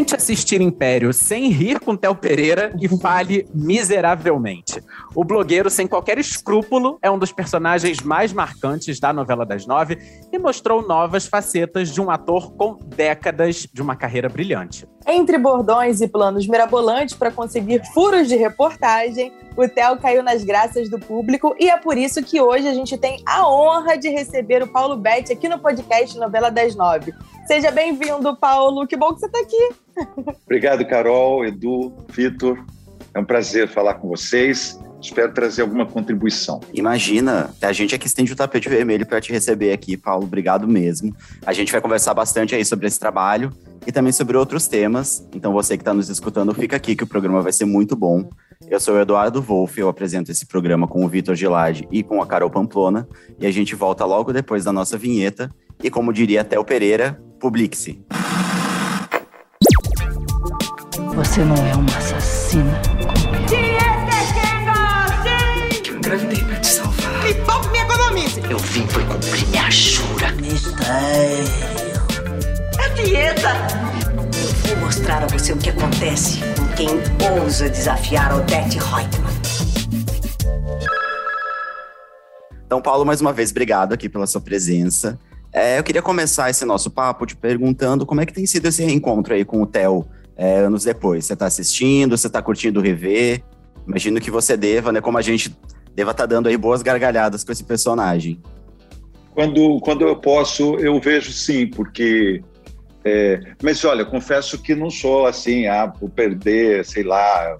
Tente assistir Império sem rir com Theo Pereira e fale miseravelmente. O blogueiro, sem qualquer escrúpulo, é um dos personagens mais marcantes da novela das nove e mostrou novas facetas de um ator com décadas de uma carreira brilhante. Entre bordões e planos mirabolantes para conseguir furos de reportagem, o Theo caiu nas graças do público e é por isso que hoje a gente tem a honra de receber o Paulo Betti aqui no podcast Novela das Nove. Seja bem-vindo, Paulo. Que bom que você está aqui. Obrigado, Carol, Edu, Vitor. É um prazer falar com vocês. Espero trazer alguma contribuição. Imagina, a gente é que estende o tapete vermelho para te receber aqui, Paulo. Obrigado mesmo. A gente vai conversar bastante aí sobre esse trabalho e também sobre outros temas. Então, você que está nos escutando, fica aqui que o programa vai ser muito bom. Eu sou o Eduardo Wolff, eu apresento esse programa com o Vitor Gilade e com a Carol Pamplona. E a gente volta logo depois da nossa vinheta. E como diria até o Pereira, publique-se. Você não é uma assassina engravidei pra te salvar. Me poupe me economize. Eu vim foi cumprir minha jura. Mistério. É dieta. Eu vou mostrar a você o que acontece com quem ousa desafiar Odette Reutemann. Então, Paulo, mais uma vez, obrigado aqui pela sua presença. É, eu queria começar esse nosso papo te perguntando como é que tem sido esse reencontro aí com o Theo é, anos depois. Você está assistindo, você está curtindo rever? Imagino que você deva, né? Como a gente deva estar tá dando aí boas gargalhadas com esse personagem. Quando, quando eu posso, eu vejo sim, porque. É, mas olha, confesso que não sou assim, ah, por perder, sei lá.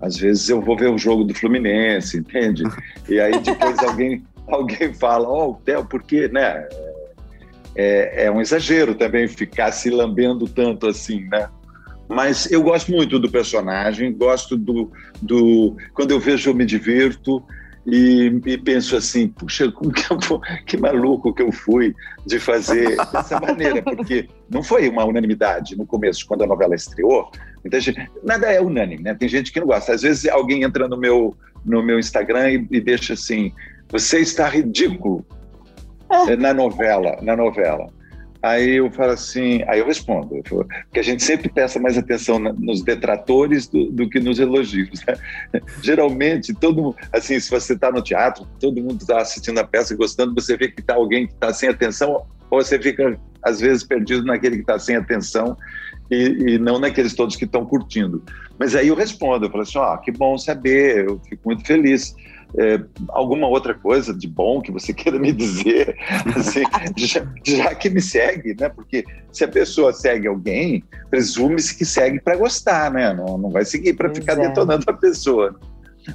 Às vezes eu vou ver o jogo do Fluminense, entende? E aí depois alguém, alguém fala, ó, oh, Theo, por quê, né? É, é um exagero também ficar se lambendo tanto assim, né? Mas eu gosto muito do personagem, gosto do, do. Quando eu vejo, eu me divirto e, e, penso assim, puxa, como que, que maluco que eu fui de fazer dessa maneira, porque não foi uma unanimidade no começo, quando a novela estreou. Muita gente, nada é unânime, né? Tem gente que não gosta. Às vezes alguém entra no meu, no meu Instagram e, e deixa assim, você está ridículo é. na novela, na novela. Aí eu falo assim, aí eu respondo, porque a gente sempre presta mais atenção nos detratores do, do que nos elogios. Né? Geralmente, todo assim, se você está no teatro, todo mundo está assistindo a peça e gostando, você vê que está alguém que está sem atenção, ou você fica às vezes perdido naquele que está sem atenção e, e, não naqueles todos que estão curtindo. Mas aí eu respondo, eu falo assim, ó, que bom saber, eu fico muito feliz é, alguma outra coisa de bom que você queira me dizer, assim, já, já, que me segue, né? Porque se a pessoa segue alguém, presume-se que segue para gostar, né? Não, não vai seguir para ficar é. detonando a pessoa.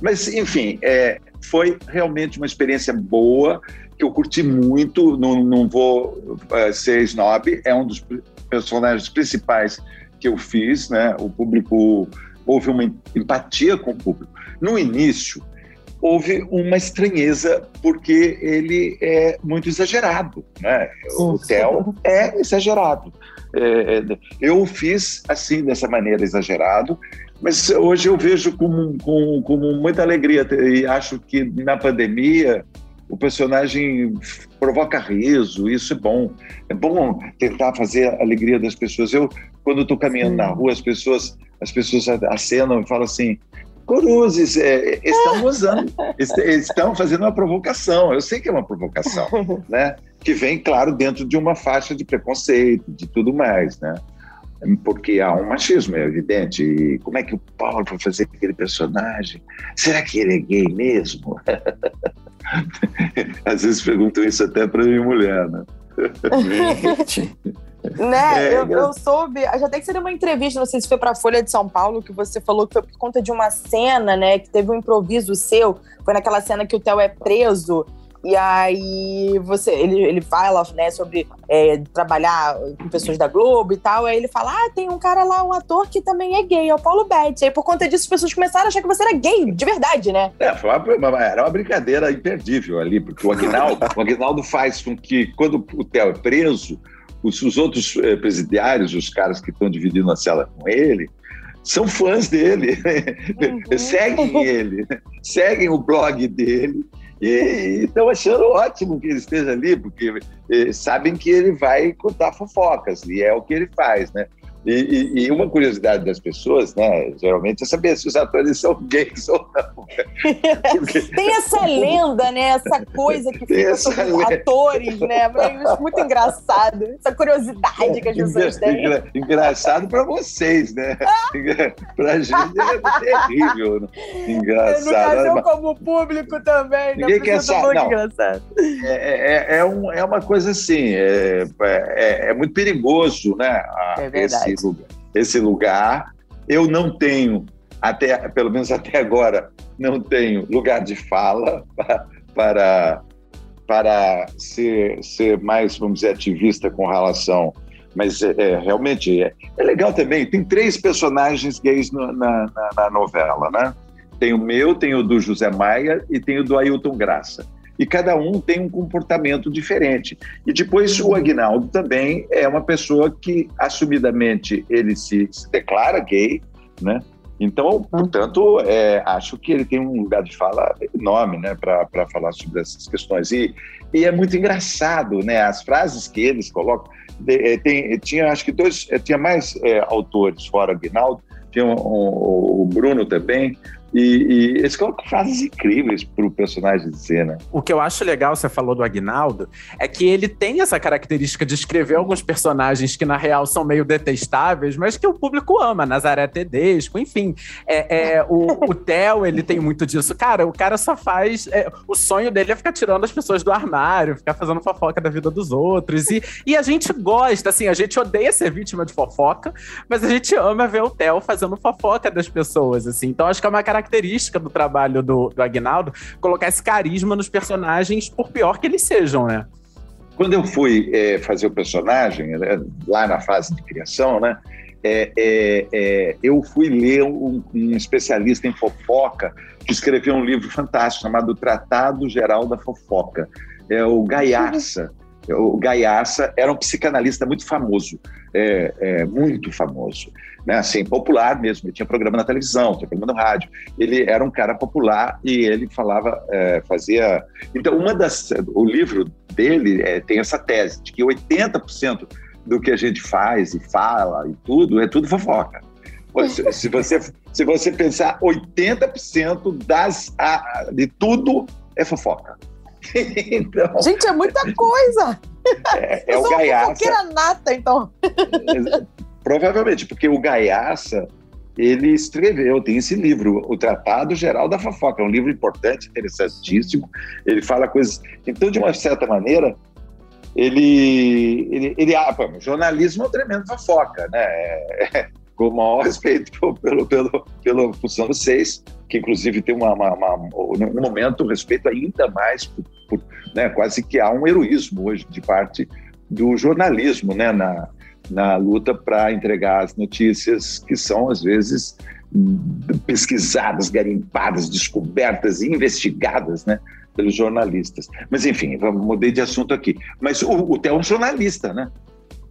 Mas, enfim, é, foi realmente uma experiência boa, que eu curti muito, não, não vou uh, ser snob, é um dos personagens principais que eu fiz, né? O público, houve uma empatia com o público. No início, houve uma estranheza, porque ele é muito exagerado. Né? O Theo é exagerado. É, é, eu fiz assim, dessa maneira, exagerado, mas hoje eu vejo com, com, com muita alegria e acho que na pandemia o personagem provoca riso, isso é bom. É bom tentar fazer a alegria das pessoas. Eu, quando estou caminhando Sim. na rua, as pessoas, as pessoas acenam e falam assim: Cruzes é, estão usando, estão fazendo uma provocação. Eu sei que é uma provocação, né? Que vem, claro, dentro de uma faixa de preconceito, de tudo mais, né? Porque há um machismo, é evidente. E como é que o Paulo foi fazer aquele personagem? Será que ele é gay mesmo? Às vezes perguntam isso até para minha mulher, né? Né? É, eu, eu, soube, já tem que ser uma entrevista, não sei se foi para a Folha de São Paulo, que você falou que foi por conta de uma cena, né? Que teve um improviso seu. Foi naquela cena que o Theo é preso. E aí você, ele, ele fala, né, sobre é, trabalhar com pessoas da Globo e tal. Aí ele fala: Ah, tem um cara lá, um ator que também é gay, é o Paulo Betti. Aí por conta disso, as pessoas começaram a achar que você era gay, de verdade, né? É, uma, era uma brincadeira imperdível ali, porque o Aguinaldo, o Aguinaldo faz com que, quando o Theo é preso, os, os outros eh, presidiários, os caras que estão dividindo a cela com ele, são fãs dele, uhum. seguem ele, seguem o blog dele e estão achando ótimo que ele esteja ali, porque eh, sabem que ele vai contar fofocas, e é o que ele faz, né? E, e, e, uma curiosidade das pessoas, né, geralmente, é saber se os atores são gays ou não. Porque... Tem essa lenda, né? Essa coisa que fica sobre atores, né? Muito engraçado. Essa curiosidade que as pessoas têm. Engraçado para vocês, né? para a gente é terrível. Né? Engraçado. No como público também. Né? Ninguém quer saber. Não. Engraçado. É, é, é, um, é uma coisa assim, é, é, é muito perigoso, né? A, é verdade esse lugar, esse lugar. Eu não tenho, até, pelo menos até agora, não tenho lugar de fala para, para ser, ser mais, vamos dizer, ativista com relação. Mas é, é realmente é, é, legal também. Tem três personagens gays no, na, na, na novela, né? Tem o meu, tem o do José Maia e tem o do Ailton Graça e cada um tem um comportamento diferente. E depois o Agnaldo também é uma pessoa que assumidamente ele se, se declara gay, né? Então, portanto, é, acho que ele tem um lugar de fala enorme, né, para falar sobre essas questões. E, e é muito engraçado, né, as frases que eles colocam. De, é, tem, tinha, acho que dois, é, tinha mais é, autores fora Aguinaldo, tinha um, um, o Bruno também, e, e eles colocam frases incríveis para o personagem dizer, né? O que eu acho legal, você falou do Agnaldo, é que ele tem essa característica de escrever alguns personagens que, na real, são meio detestáveis, mas que o público ama. Nazaré Tedesco, enfim. É, é o, o Theo, ele tem muito disso. Cara, o cara só faz... É, o sonho dele é ficar tirando as pessoas do armário, ficar fazendo fofoca da vida dos outros. E, e a gente gosta, assim, a gente odeia ser vítima de fofoca, mas a gente ama ver o Theo fazendo fofoca das pessoas, assim. Então, acho que é uma característica característica do trabalho do, do Agnaldo colocar esse carisma nos personagens, por pior que eles sejam, né? Quando eu fui é, fazer o personagem, né, lá na fase de criação, né, é, é, é eu fui ler um, um, especialista em fofoca que escreveu um livro fantástico chamado Tratado Geral da Fofoca. É o Gaiaça o Gaiaça era um psicanalista muito famoso, é, é, muito famoso, né? assim, popular mesmo. Ele tinha programa na televisão, tinha programa no rádio. Ele era um cara popular e ele falava, é, fazia. Então, uma das, o livro dele é, tem essa tese de que 80% do que a gente faz e fala e tudo é tudo fofoca. Se você, se você pensar, 80% das, de tudo é fofoca. então, Gente, é muita coisa. É, é o Gaiaça. era nata, então. Provavelmente, porque o Gaiaça, ele escreveu, tem esse livro, O Tratado Geral da Fofoca. É um livro importante, interessantíssimo. Ele fala coisas. Então, de uma certa maneira, ele. ele, ele ah, pô, jornalismo é um tremendo fofoca, né? É, com o maior respeito pelo, pelo, pela função de vocês, que inclusive tem uma, uma, uma, no momento respeito ainda mais, por, por, né, quase que há um heroísmo hoje de parte do jornalismo né, na, na luta para entregar as notícias que são, às vezes, pesquisadas, garimpadas, descobertas e investigadas né, pelos jornalistas. Mas, enfim, mudei de assunto aqui. Mas o, o Theo é um jornalista, né?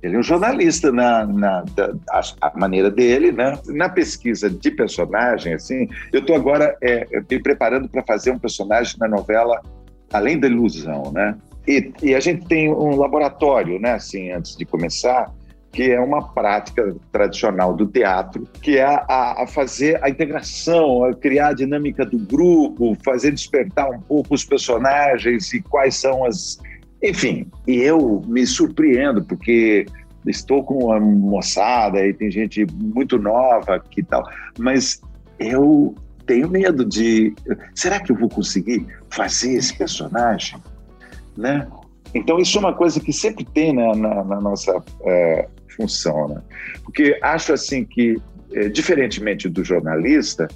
Ele é um jornalista na, na da, a, maneira dele, né? Na pesquisa de personagem, assim, eu estou agora é, me preparando para fazer um personagem na novela Além da Ilusão, né? E, e, a gente tem um laboratório, né? Assim, antes de começar, que é uma prática tradicional do teatro, que é a, a, fazer a integração, a criar a dinâmica do grupo, fazer despertar um pouco os personagens e quais são as enfim, e eu me surpreendo, porque estou com uma moçada e tem gente muito nova que tal, mas eu tenho medo de. Será que eu vou conseguir fazer esse personagem? Né? Então, isso é uma coisa que sempre tem na, na, na nossa é, função, né? Porque acho assim que, é, diferentemente do jornalista,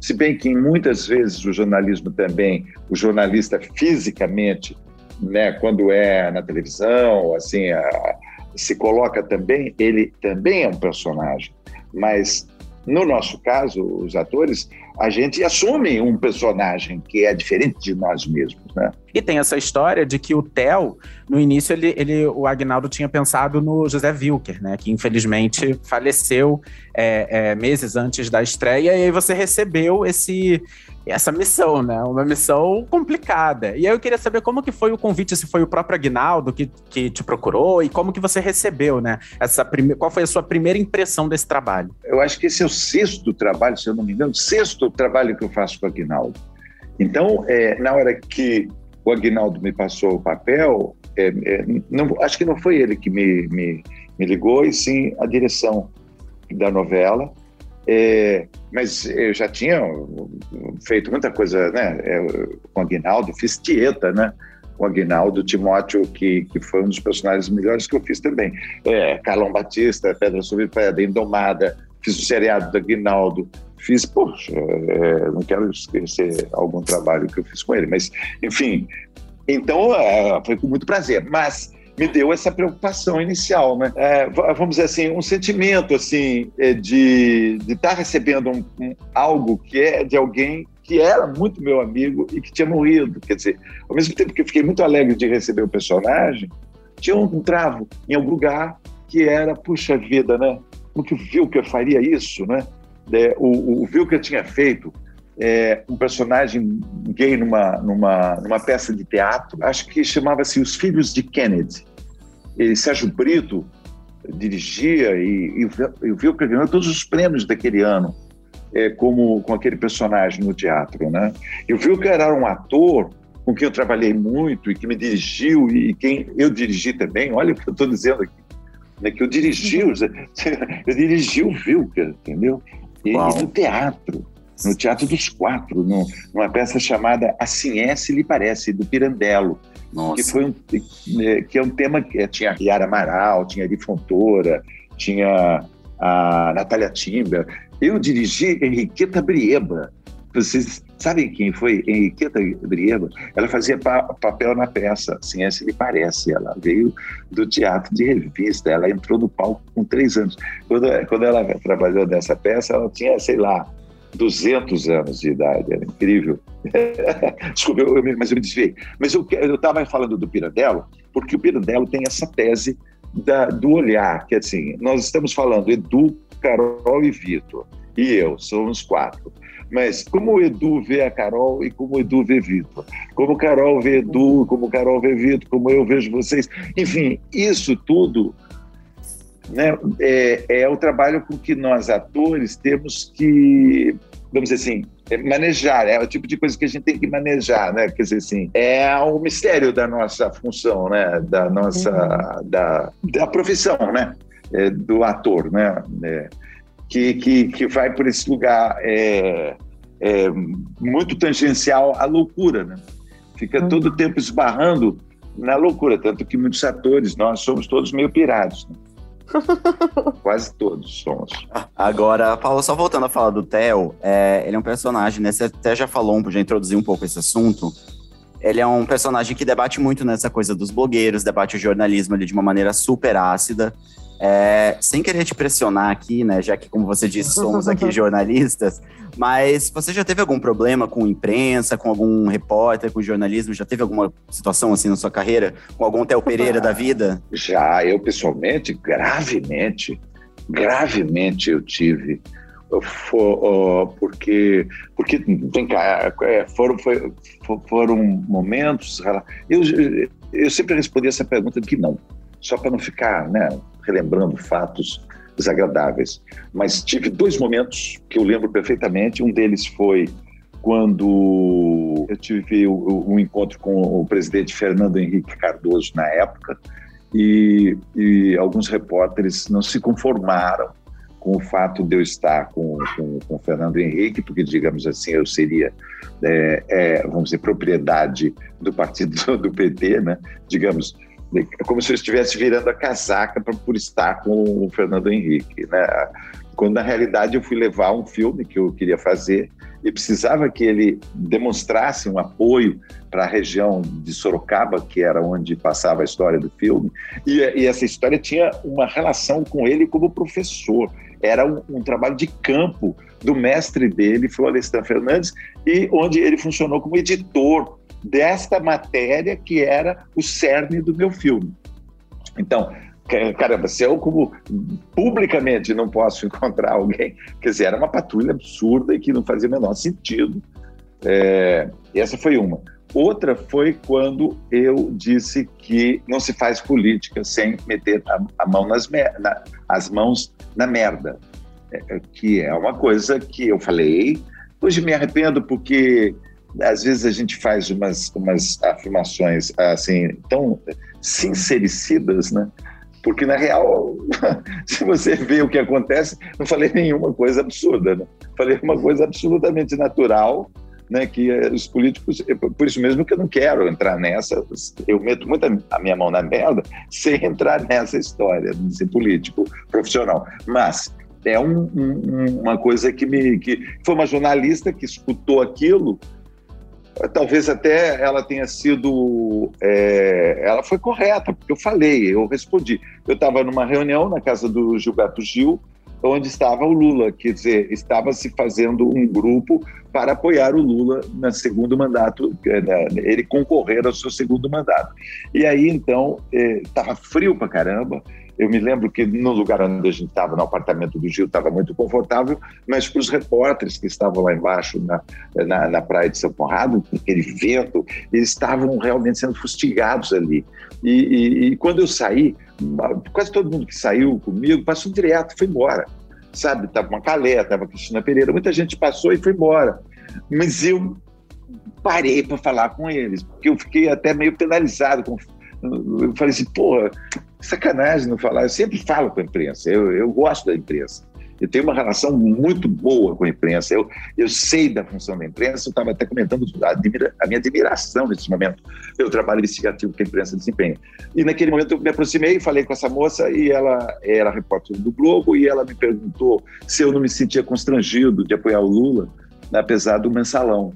se bem que muitas vezes o jornalismo também, o jornalista fisicamente né, quando é na televisão, assim, a, se coloca também, ele também é um personagem. Mas no nosso caso, os atores, a gente assume um personagem que é diferente de nós mesmos, né? E tem essa história de que o Theo, no início, ele, ele, o Agnaldo tinha pensado no José Wilker, né? Que infelizmente faleceu é, é, meses antes da estreia, e aí você recebeu esse, essa missão, né? Uma missão complicada. E aí eu queria saber como que foi o convite, se foi o próprio Agnaldo que, que te procurou e como que você recebeu, né? Essa prime... Qual foi a sua primeira impressão desse trabalho? Eu acho que esse é o sexto trabalho, se eu não me engano, sexto trabalho que eu faço com o Agnaldo. Então, é, na hora que o Agnaldo me passou o papel, é, é, não, acho que não foi ele que me, me, me ligou, e sim a direção da novela. É, mas eu já tinha feito muita coisa né, é, com o Aguinaldo, fiz Tieta, né? Com o Aguinaldo Timóteo, que, que foi um dos personagens melhores que eu fiz também. É, Carlão Batista, Pedra sobre Pedra, Indomada, fiz o seriado do Aguinaldo, fiz, poxa, é, não quero esquecer algum trabalho que eu fiz com ele, mas, enfim, então é, foi com muito prazer. Mas me deu essa preocupação inicial, né? É, vamos dizer assim, um sentimento assim é, de estar tá recebendo um, um, algo que é de alguém que era muito meu amigo e que tinha morrido. Quer dizer, ao mesmo tempo que eu fiquei muito alegre de receber o personagem, tinha um, travo em algum lugar que era, puxa vida, né? Como que o Vilker faria isso, né? É, o, o Vilker tinha feito é, um personagem gay numa, numa, numa peça de teatro, acho que chamava-se Os Filhos de Kennedy. E Sérgio Brito dirigia e, e, e viu que ganhou todos os prêmios daquele ano é, como com aquele personagem no teatro, né? E o Vilker era um ator com quem eu trabalhei muito e que me dirigiu e quem eu dirigi também. Olha o que eu estou dizendo aqui, né? que eu dirigi, eu dirigi o Vilker, entendeu? E, e no teatro no Teatro dos Quatro, no, numa peça chamada Assim É Se Lhe Parece, do Pirandello. Nossa. Que, foi um, é, que é um tema que tinha Yara Amaral, tinha Ari Fontoura, tinha a Natália Timber. Eu dirigi Henriqueta Brieba. Vocês sabem quem foi Henriqueta Brieba? Ela fazia pa papel na peça, assim é se lhe parece. Ela veio do teatro de revista, ela entrou no palco com três anos. Quando, quando ela trabalhou nessa peça, ela tinha, sei lá, 200 anos de idade, era incrível. Desculpa, eu, eu, mas eu me desviei. Mas eu estava falando do Pirandello, porque o Pirandello tem essa tese da, do olhar, que assim, nós estamos falando Edu, Carol e Vitor, e eu, somos quatro. Mas como o Edu vê a Carol e como o Edu vê Vitor, como Carol vê Edu, como Carol vê Vitor, como eu vejo vocês, enfim, isso tudo né, é, é o trabalho com que nós, atores, temos que, vamos dizer assim, é manejar, é o tipo de coisa que a gente tem que manejar, né? Quer dizer assim, é o mistério da nossa função, né? Da nossa, uhum. da, da profissão, né? É, do ator, né? É, que, que, que vai por esse lugar é, é muito tangencial à loucura, né? Fica uhum. todo o tempo esbarrando na loucura, tanto que muitos atores, nós somos todos meio pirados, né? Quase todos somos. Agora, Paulo, só voltando a falar do Theo, é, ele é um personagem, né? Você até já falou, já introduziu um pouco esse assunto. Ele é um personagem que debate muito nessa coisa dos blogueiros, debate o jornalismo ali de uma maneira super ácida. É, sem querer te pressionar aqui, né? Já que, como você disse, somos aqui jornalistas, mas você já teve algum problema com imprensa, com algum repórter, com jornalismo? Já teve alguma situação assim na sua carreira? Com algum Theo Pereira ah, da vida? Já, eu pessoalmente, gravemente, gravemente eu tive. For, porque, porque tem cá, é, foram, foi, foram momentos. Eu, eu sempre respondi essa pergunta de que não, só para não ficar, né? Relembrando fatos desagradáveis. Mas tive dois momentos que eu lembro perfeitamente. Um deles foi quando eu tive um encontro com o presidente Fernando Henrique Cardoso na época e, e alguns repórteres não se conformaram com o fato de eu estar com, com, com o Fernando Henrique, porque, digamos assim, eu seria, é, é, vamos dizer, propriedade do partido do PT, né? digamos, como se eu estivesse virando a casaca pra, por estar com o Fernando Henrique, né? Quando na realidade eu fui levar um filme que eu queria fazer e precisava que ele demonstrasse um apoio para a região de Sorocaba, que era onde passava a história do filme, e, e essa história tinha uma relação com ele como professor. Era um, um trabalho de campo do mestre dele, Florestan Fernandes, e onde ele funcionou como editor desta matéria que era o cerne do meu filme. Então, caramba, se eu como publicamente não posso encontrar alguém, quer dizer, era uma patrulha absurda e que não fazia o menor sentido. É, essa foi uma. Outra foi quando eu disse que não se faz política sem meter a, a mão nas na, as mãos na merda, é, é, que é uma coisa que eu falei. Hoje me arrependo porque às vezes a gente faz umas, umas afirmações assim tão sincericidas, né? Porque, na real, se você vê o que acontece, não falei nenhuma coisa absurda. Né? Falei uma coisa absolutamente natural, né, que os políticos, por isso mesmo que eu não quero entrar nessa, eu meto muito a minha mão na merda sem entrar nessa história de ser político profissional. Mas é um, um, uma coisa que me. que foi uma jornalista que escutou aquilo talvez até ela tenha sido. É, ela foi correta, porque eu falei, eu respondi. Eu estava numa reunião na casa do Gilberto Gil, onde estava o Lula, quer dizer, estava se fazendo um grupo para apoiar o Lula no segundo mandato, né, ele concorrer ao seu segundo mandato. E aí, então, estava é, frio para caramba, eu me lembro que no lugar onde a gente estava, no apartamento do Gil, estava muito confortável, mas para os repórteres que estavam lá embaixo na, na, na, praia de São Conrado, aquele vento, eles estavam realmente sendo fustigados ali. E, e, e quando eu saí, quase todo mundo que saiu comigo passou direto, foi embora. Sabe, estava uma Calé, estava Cristina Pereira, muita gente passou e foi embora. Mas eu parei para falar com eles, porque eu fiquei até meio penalizado. Com, eu falei assim, porra, sacanagem não falar. Eu sempre falo com a imprensa, eu, eu gosto da imprensa. Eu tenho uma relação muito boa com a imprensa. Eu, eu sei da função da imprensa. Eu estava até comentando a, a, minha admiração nesse momento pelo trabalho investigativo que a imprensa desempenha. E naquele momento eu me aproximei, falei com essa moça e ela era repórter do Globo e ela me perguntou se eu não me sentia constrangido de apoiar o Lula, apesar do mensalão.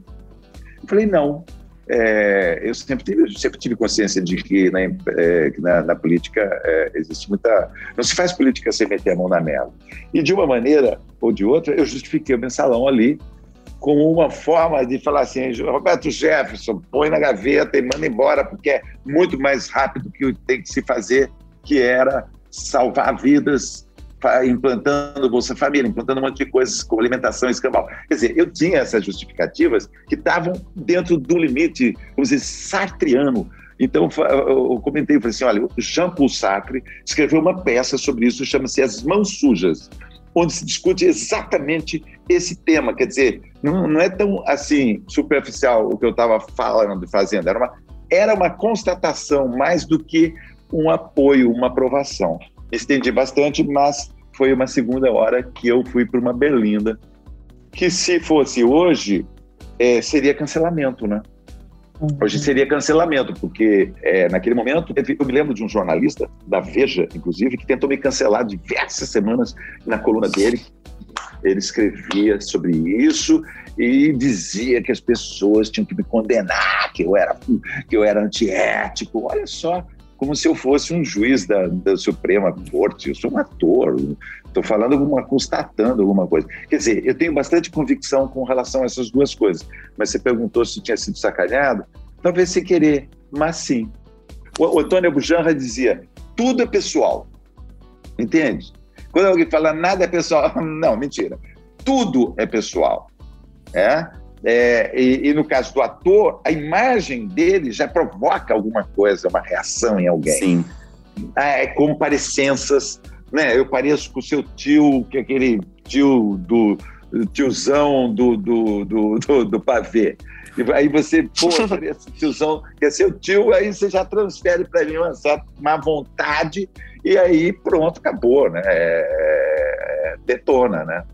Eu falei não. É, eu sempre tive, sempre tive consciência de que na, é, na, na política é, existe muita. Não se faz política sem meter a mão na merda. E de uma maneira ou de outra, eu justifiquei o mensalão ali como uma forma de falar assim: Roberto Jefferson, põe na gaveta e manda embora, porque é muito mais rápido que tem que se fazer, que era salvar vidas implantando Bolsa Família, implantando um monte de coisas como alimentação escambau. Quer dizer, eu tinha essas justificativas que estavam dentro do limite, vamos dizer, sartriano. Então, eu comentei, falei assim, olha, o Jean-Paul Sartre escreveu uma peça sobre isso, chama-se As Mãos Sujas, onde se discute exatamente esse tema. Quer dizer, não, não é tão, assim, superficial o que eu estava falando e fazendo, era uma, era uma constatação mais do que um apoio, uma aprovação estendi bastante, mas foi uma segunda hora que eu fui para uma berlinda, que se fosse hoje, é, seria cancelamento, né? Uhum. Hoje seria cancelamento, porque é, naquele momento eu me lembro de um jornalista da Veja, inclusive, que tentou me cancelar diversas semanas na coluna dele. Ele escrevia sobre isso e dizia que as pessoas tinham que me condenar, que eu era que eu era antiético. Olha só, como se eu fosse um juiz da, da Suprema Corte. Eu sou um ator, estou falando alguma, constatando alguma coisa. Quer dizer, eu tenho bastante convicção com relação a essas duas coisas. Mas você perguntou se tinha sido sacaneado? Talvez sem querer, mas sim. O, o Antônio Bujanra dizia: tudo é pessoal. Entende? Quando alguém fala nada é pessoal, não, mentira. Tudo é pessoal. É? É, e, e, no caso do ator, a imagem dele já provoca alguma coisa, uma reação em alguém. Sim. É, como parecenças, né? Eu pareço com o seu tio, que é aquele tio do tiozão do, do, do, do, do pavê. E aí você, pô, parece tiozão, quer ser o tio, aí você já transfere para ele uma certa má vontade e aí pronto, acabou, né? É, é detona, né?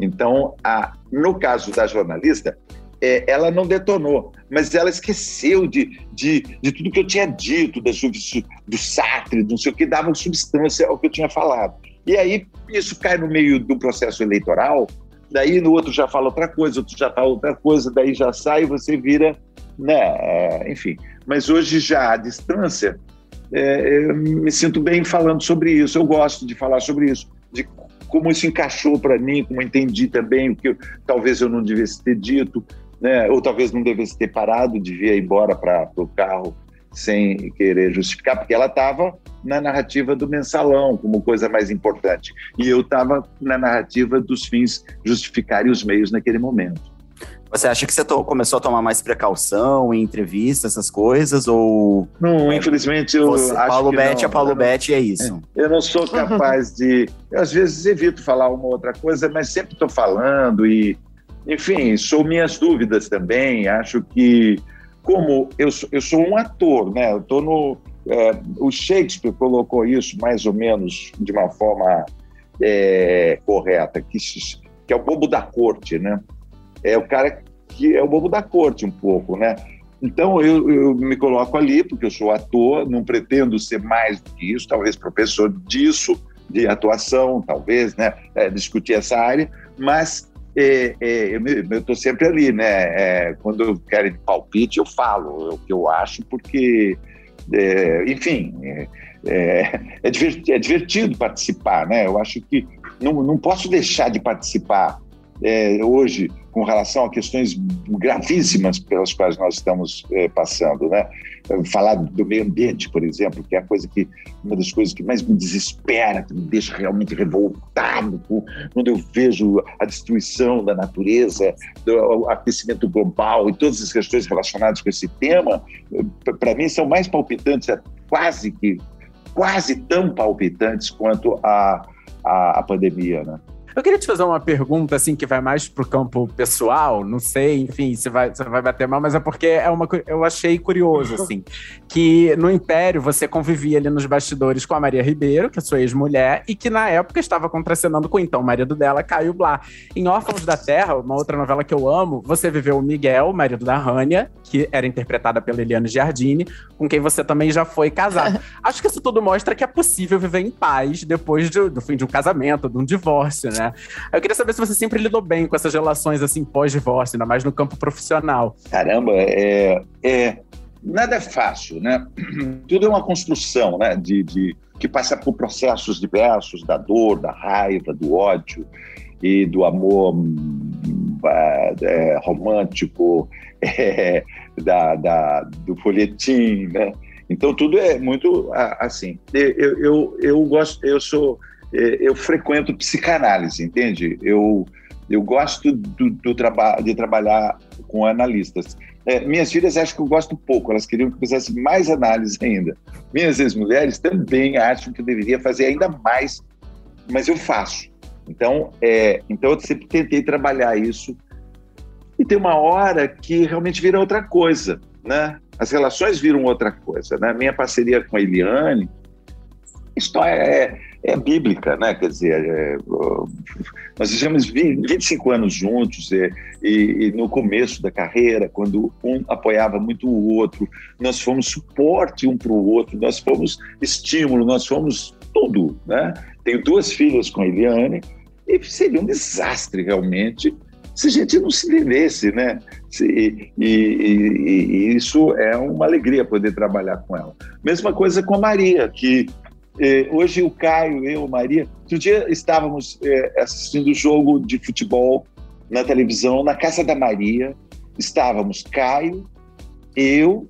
Então, a, no caso da jornalista, é, ela não detonou, mas ela esqueceu de, de, de tudo que eu tinha dito, da, do Sartre, não sei o que, dava substância ao que eu tinha falado. E aí isso cai no meio do processo eleitoral, daí no outro já fala outra coisa, outro já fala outra coisa, daí já sai e você vira, né? É, enfim. Mas hoje já à distância, é, eu me sinto bem falando sobre isso. Eu gosto de falar sobre isso, de como isso encaixou para mim, como entendi também o que eu, talvez eu não devesse ter dito, né? Ou talvez não devesse ter parado, devia ir embora para o carro sem querer justificar, porque ela estava na narrativa do mensalão como coisa mais importante. E eu estava na narrativa dos fins justificarem os meios naquele momento. Você acha que você começou a tomar mais precaução em entrevistas, essas coisas, ou... Não, infelizmente eu você, acho Paulo Betti é Paulo eu Betti é isso. Eu não sou capaz de... Eu, às vezes evito falar uma outra coisa, mas sempre estou falando e... Enfim, sou minhas dúvidas também. Acho que, como eu sou, eu sou um ator, né? Eu estou no... É, o Shakespeare colocou isso mais ou menos de uma forma é, correta, que, que é o bobo da corte, né? É o cara que é o bobo da corte um pouco, né? Então eu, eu, me coloco ali porque eu sou ator, não pretendo ser mais do que isso, talvez professor disso, de atuação, talvez, né? É, discutir essa área, mas é, é, eu estou sempre ali, né? É, quando eu quero palpite, eu falo o que eu acho, porque, é, enfim, é, é, divertido, é, divertido, participar, né? Eu acho que não, não posso deixar de participar é, hoje com relação a questões gravíssimas pelas quais nós estamos é, passando, né? Falar do meio ambiente, por exemplo, que é a coisa que uma das coisas que mais me desespera, que me deixa realmente revoltado quando eu vejo a destruição da natureza, do aquecimento global e todas as questões relacionadas com esse tema, para mim são mais palpitantes, é quase que quase tão palpitantes quanto a, a, a pandemia, né? Eu queria te fazer uma pergunta, assim, que vai mais pro campo pessoal, não sei, enfim, se vai, se vai bater mal, mas é porque é uma, eu achei curioso, assim, que no Império você convivia ali nos bastidores com a Maria Ribeiro, que é sua ex-mulher, e que na época estava contracenando com o então marido dela, Caio Blá. Em Órfãos da Terra, uma outra novela que eu amo, você viveu o Miguel, marido da Rania, que era interpretada pela Eliane Giardini, com quem você também já foi casado. Acho que isso tudo mostra que é possível viver em paz depois de, do fim de um casamento, de um divórcio, né? Eu queria saber se você sempre lidou bem com essas relações assim pós-divórcio, ainda mais no campo profissional. Caramba, é, é nada é fácil, né? Tudo é uma construção, né? De, de, que passa por processos diversos da dor, da raiva, do ódio e do amor é, romântico, é, da, da, do folhetim, né? Então tudo é muito assim. Eu, eu, eu gosto, eu sou eu frequento psicanálise, entende? Eu, eu gosto do, do traba de trabalhar com analistas. É, minhas filhas acham que eu gosto pouco, elas queriam que eu fizesse mais análise ainda. Minhas ex-mulheres também acham que eu deveria fazer ainda mais, mas eu faço. Então, é, então eu sempre tentei trabalhar isso. E tem uma hora que realmente vira outra coisa, né? As relações viram outra coisa, né? Minha parceria com a Eliane, história é, é bíblica, né? Quer dizer, é, nós vivemos 25 anos juntos e, e, e, no começo da carreira, quando um apoiava muito o outro, nós fomos suporte um para o outro, nós fomos estímulo, nós fomos tudo, né? Tenho duas filhas com a Eliane e seria um desastre realmente se a gente não se entendesse, né? E, e, e, isso é uma alegria poder trabalhar com ela. Mesma coisa com a Maria, que é, hoje o Caio, eu, Maria, outro dia estávamos é, assistindo o jogo de futebol na televisão, na casa da Maria. Estávamos Caio, eu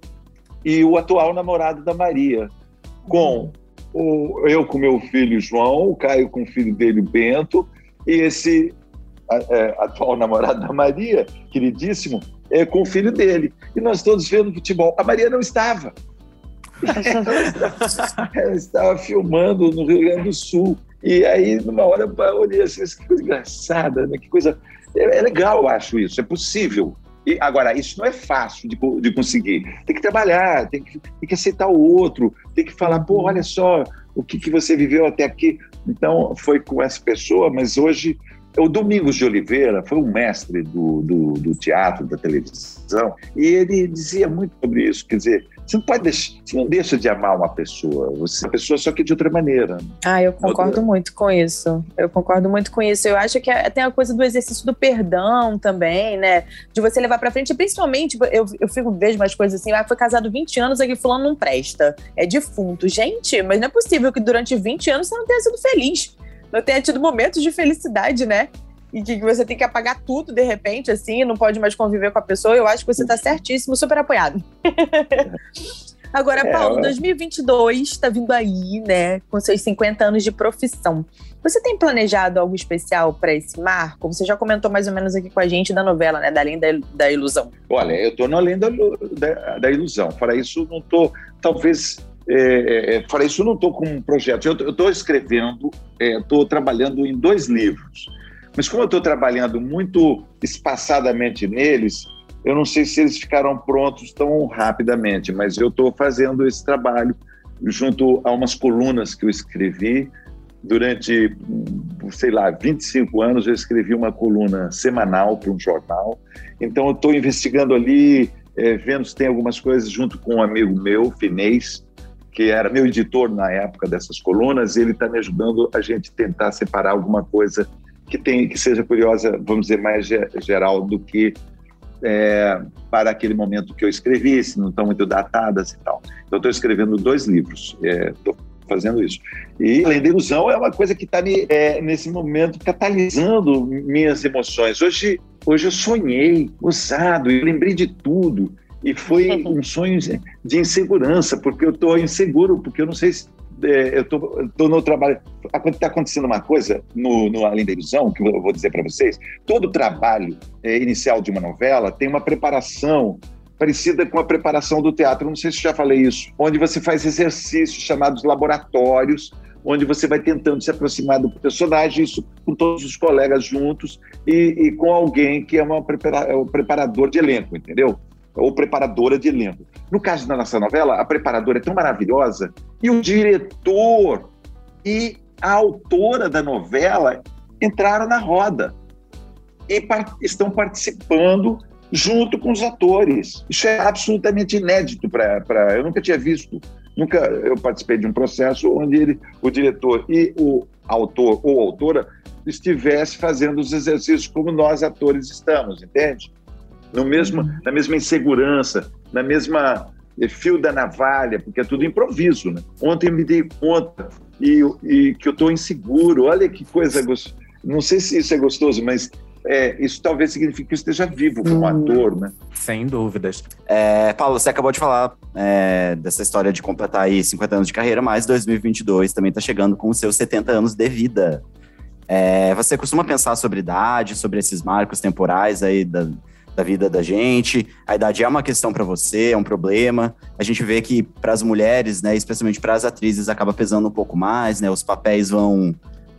e o atual namorado da Maria, com o, eu com meu filho João, o Caio com o filho dele, Bento, e esse é, atual namorado da Maria, queridíssimo, é, com o filho dele. E nós todos vendo futebol. A Maria não estava. Ela estava filmando no Rio Grande do Sul. E aí, numa hora, eu olhei assim, que coisa engraçada, né? que coisa. É, é legal, eu acho isso, é possível. E, agora, isso não é fácil de, de conseguir. Tem que trabalhar, tem que, tem que aceitar o outro, tem que falar, pô, olha só o que, que você viveu até aqui. Então, foi com essa pessoa, mas hoje o Domingos de Oliveira foi um mestre do, do, do, teatro, da televisão, e ele dizia muito sobre isso. Quer dizer, Você não pode deixar, você não deixa de amar uma pessoa. Você uma pessoa só que de outra maneira. Ah, eu concordo muito com isso. Eu concordo muito com isso. Eu acho que é, tem a coisa do exercício do perdão também, né? De você levar pra frente. Principalmente, eu, eu fico, vejo umas coisas assim, ah, foi casado 20 anos, aqui fulano não presta. É defunto. Gente, mas não é possível que durante 20 anos você não tenha sido feliz. Não tenha tido momentos de felicidade, né? E que você tem que apagar tudo de repente, assim, não pode mais conviver com a pessoa, eu acho que você está certíssimo, super apoiado. Agora, é, Paulo, 2022 está vindo aí, né, com seus 50 anos de profissão. Você tem planejado algo especial para esse marco? Você já comentou mais ou menos aqui com a gente da novela, né, da Além da, Ilusão. Olha, eu estou na Além da, da, Ilusão. Para isso, não estou, talvez é, é, é, para isso não estou com um projeto. Eu estou escrevendo, estou é, trabalhando em dois livros. Mas como eu estou trabalhando muito espaçadamente neles, eu não sei se eles ficaram prontos tão rapidamente, mas eu estou fazendo esse trabalho junto a umas colunas que eu escrevi durante, sei lá, 25 anos eu escrevi uma coluna semanal para um jornal. Então eu estou investigando ali, é, vendo se tem algumas coisas junto com um amigo meu, Finês, que era meu editor na época dessas colunas, ele está me ajudando a gente tentar separar alguma coisa que, tem, que seja curiosa, vamos dizer, mais geral do que é, para aquele momento que eu escrevi, se não estão muito datadas e tal. Então, estou escrevendo dois livros, estou é, fazendo isso. E além da ilusão, é uma coisa que está é, nesse momento catalisando minhas emoções. Hoje, hoje eu sonhei, ousado, e lembrei de tudo. E foi um sonho de insegurança, porque eu estou inseguro, porque eu não sei se eu estou no trabalho. Está acontecendo uma coisa no, no Além da Ilusão, que eu vou dizer para vocês. Todo trabalho é, inicial de uma novela tem uma preparação parecida com a preparação do teatro. Não sei se já falei isso. Onde você faz exercícios chamados laboratórios, onde você vai tentando se aproximar do personagem, isso com todos os colegas juntos e, e com alguém que é, uma prepara, é o preparador de elenco, entendeu? Ou preparadora de elenco. No caso da nossa novela, a preparadora é tão maravilhosa e o diretor e a autora da novela entraram na roda e par estão participando junto com os atores. Isso é absolutamente inédito para. Eu nunca tinha visto, nunca eu participei de um processo onde ele, o diretor e o autor ou autora estivesse fazendo os exercícios como nós atores estamos, entende? No mesmo, na mesma insegurança, na mesma eh, fio da navalha, porque é tudo improviso. Né? Ontem eu me dei conta e, e que eu estou inseguro. Olha que coisa gostosa. Não sei se isso é gostoso, mas é, isso talvez signifique que eu esteja vivo como hum, ator, né? Sem dúvidas. É, Paulo, você acabou de falar é, dessa história de completar aí 50 anos de carreira, mas 2022 também está chegando com os seus 70 anos de vida. É, você costuma pensar sobre idade, sobre esses marcos temporais aí da, da vida da gente. A idade é uma questão para você, é um problema. A gente vê que para as mulheres, né, especialmente para as atrizes, acaba pesando um pouco mais, né? Os papéis vão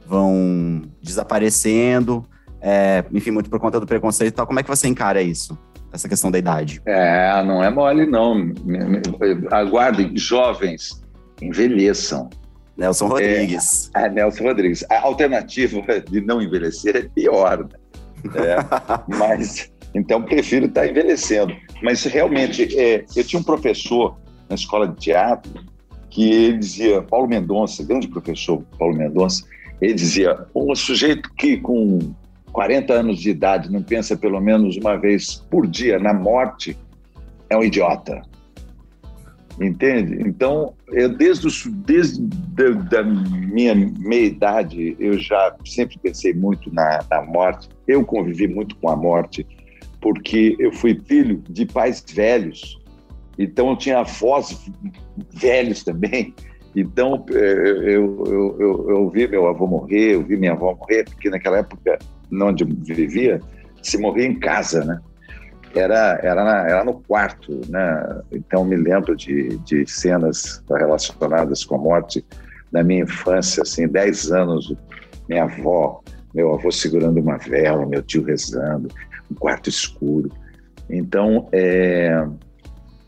vão desaparecendo. É, enfim, muito por conta do preconceito e tal. Como é que você encara isso? Essa questão da idade? É, não é mole, não. Aguardem, jovens, envelheçam. Nelson Rodrigues. É, é, Nelson Rodrigues. A alternativa de não envelhecer é pior. Né? É, mas então, prefiro estar tá envelhecendo. Mas realmente, é, eu tinha um professor na escola de teatro que ele dizia, Paulo Mendonça, grande professor Paulo Mendonça, ele dizia: um sujeito que com 40 anos de idade não pensa pelo menos uma vez por dia na morte é um idiota. Entende? Então, eu desde, os, desde da minha meia idade, eu já sempre pensei muito na, na morte. Eu convivi muito com a morte porque eu fui filho de pais velhos, então eu tinha avós velhos também. Então eu, eu, eu, eu, vi meu avô morrer, eu vi minha avó morrer, porque naquela época, onde eu vivia, se morria em casa, né? Era, era, na, era no quarto, né? Então me lembro de, de cenas relacionadas com a morte da minha infância, assim, 10 anos, minha avó, meu avô segurando uma vela, meu tio rezando um quarto escuro. Então, é,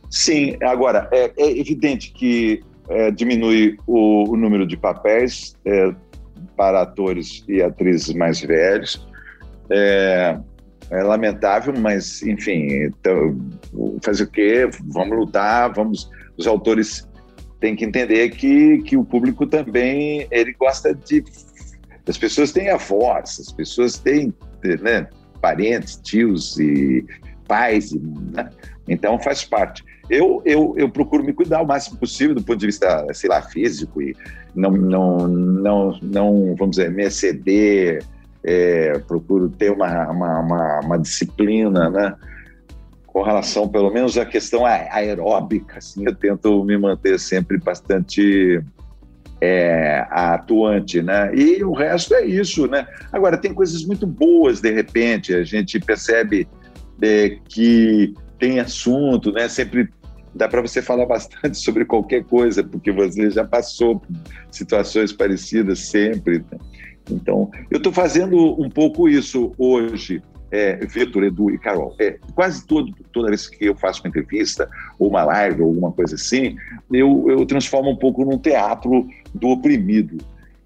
sim, agora, é, é evidente que é, diminui o, o, número de papéis é, para atores e atrizes mais velhos. É, é lamentável, mas, enfim, então, fazer o quê? Vamos lutar, vamos os autores têm que entender que, que o público também ele gosta de. As pessoas têm avós, as pessoas têm né, parentes, tios e pais, né? então faz parte. Eu, eu, eu procuro me cuidar o máximo possível do ponto de vista, sei lá, físico e não, não, não, não vamos dizer, me exceder, é, procuro ter uma, uma, uma, uma disciplina, né? com relação, pelo menos, à questão aeróbica, assim, eu tento me manter sempre bastante é, atuante, né? E o resto é isso, né? Agora, tem coisas muito boas, de repente, a gente percebe é, que tem assunto, né? Sempre dá para você falar bastante sobre qualquer coisa, porque você já passou por situações parecidas sempre. Né? Então, eu estou fazendo um pouco isso hoje é, Vitor, Edu e Carol, é, quase todo, toda vez que eu faço uma entrevista, ou uma live, ou alguma coisa assim, eu, eu transformo um pouco num teatro do oprimido,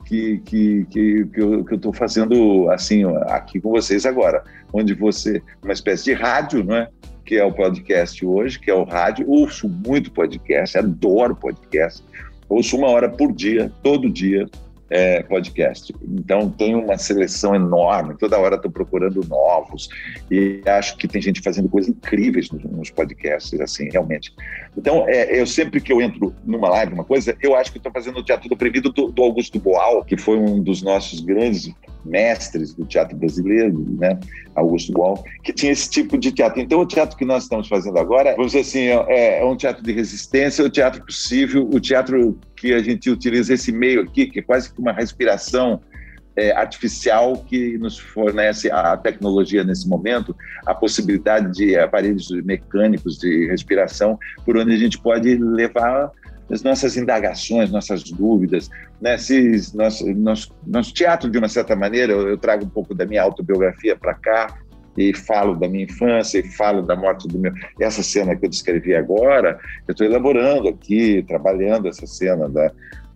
que, que, que, que eu estou fazendo assim aqui com vocês agora, onde você, uma espécie de rádio, não é? que é o podcast hoje, que é o rádio, ouço muito podcast, adoro podcast, ouço uma hora por dia, todo dia, é, podcast. Então tem uma seleção enorme, toda hora estou procurando novos e acho que tem gente fazendo coisas incríveis nos, nos podcasts, assim, realmente. Então, é, eu sempre que eu entro numa live, uma coisa, eu acho que estou fazendo o Teatro do Proibido do, do Augusto Boal, que foi um dos nossos grandes mestres do teatro brasileiro, né, Augusto Boal, que tinha esse tipo de teatro. Então, o teatro que nós estamos fazendo agora, vamos dizer assim, é, é um teatro de resistência, o teatro possível, o teatro que a gente utiliza esse meio aqui, que é quase que uma respiração é, artificial que nos fornece a tecnologia nesse momento, a possibilidade de aparelhos mecânicos de respiração, por onde a gente pode levar as nossas indagações, nossas dúvidas. Né? Se, nosso, nosso, nosso teatro, de uma certa maneira, eu, eu trago um pouco da minha autobiografia para cá, e falo da minha infância e falo da morte do meu. Essa cena que eu descrevi agora, eu estou elaborando aqui, trabalhando essa cena da,